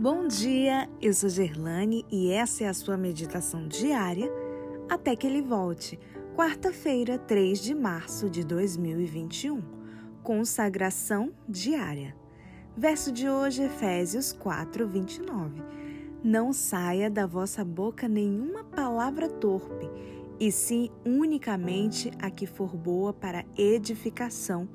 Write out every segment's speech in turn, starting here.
Bom dia, eu sou Gerlane e essa é a sua meditação diária até que ele volte. Quarta-feira, 3 de março de 2021. Consagração diária. Verso de hoje, Efésios 4, 29. Não saia da vossa boca nenhuma palavra torpe, e sim unicamente a que for boa para edificação,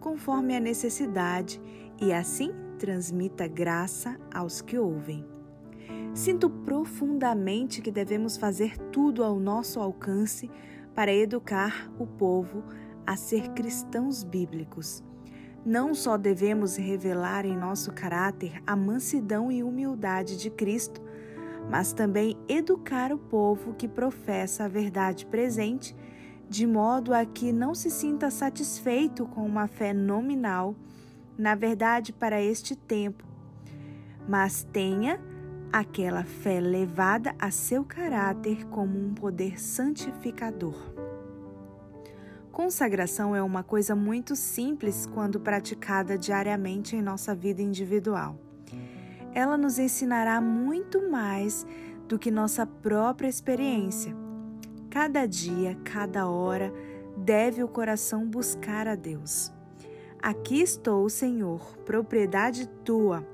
conforme a necessidade, e assim transmita graça aos que ouvem. Sinto profundamente que devemos fazer tudo ao nosso alcance para educar o povo a ser cristãos bíblicos. Não só devemos revelar em nosso caráter a mansidão e humildade de Cristo, mas também educar o povo que professa a verdade presente, de modo a que não se sinta satisfeito com uma fé nominal na verdade, para este tempo, mas tenha aquela fé levada a seu caráter como um poder santificador. Consagração é uma coisa muito simples quando praticada diariamente em nossa vida individual. Ela nos ensinará muito mais do que nossa própria experiência. Cada dia, cada hora, deve o coração buscar a Deus. Aqui estou, Senhor, propriedade tua.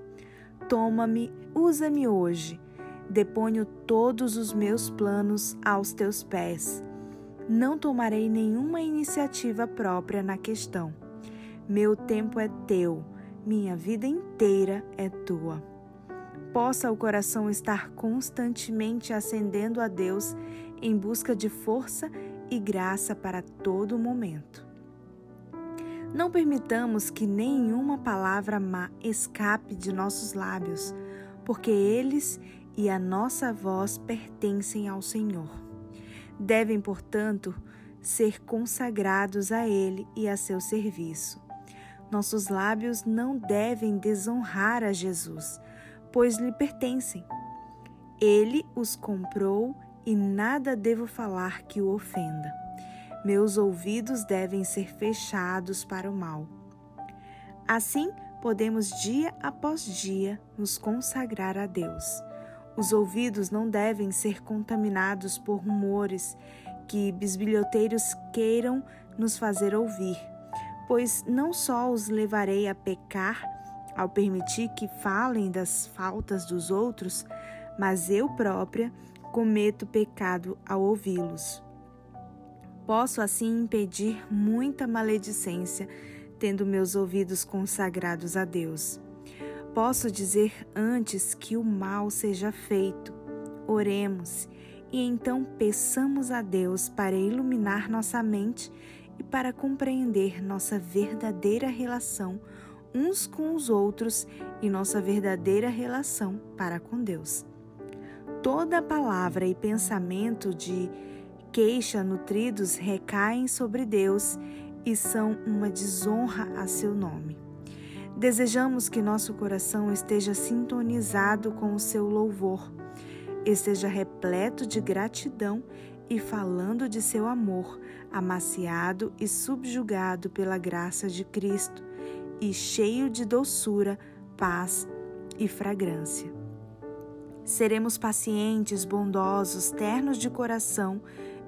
Toma-me, usa-me hoje. Deponho todos os meus planos aos teus pés. Não tomarei nenhuma iniciativa própria na questão. Meu tempo é teu, minha vida inteira é tua. Possa o coração estar constantemente acendendo a Deus em busca de força e graça para todo momento. Não permitamos que nenhuma palavra má escape de nossos lábios, porque eles e a nossa voz pertencem ao Senhor. Devem, portanto, ser consagrados a Ele e a seu serviço. Nossos lábios não devem desonrar a Jesus, pois lhe pertencem. Ele os comprou e nada devo falar que o ofenda. Meus ouvidos devem ser fechados para o mal. Assim, podemos dia após dia nos consagrar a Deus. Os ouvidos não devem ser contaminados por rumores que bisbilhoteiros queiram nos fazer ouvir, pois não só os levarei a pecar ao permitir que falem das faltas dos outros, mas eu própria cometo pecado ao ouvi-los. Posso assim impedir muita maledicência, tendo meus ouvidos consagrados a Deus. Posso dizer antes que o mal seja feito. Oremos e então peçamos a Deus para iluminar nossa mente e para compreender nossa verdadeira relação uns com os outros e nossa verdadeira relação para com Deus. Toda palavra e pensamento de queixa nutridos recaem sobre Deus e são uma desonra a seu nome. Desejamos que nosso coração esteja sintonizado com o seu louvor, esteja repleto de gratidão e falando de seu amor, amaciado e subjugado pela graça de Cristo, e cheio de doçura, paz e fragrância. Seremos pacientes, bondosos, ternos de coração,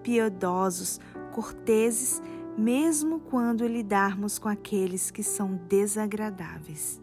piedosos, corteses, mesmo quando lidarmos com aqueles que são desagradáveis.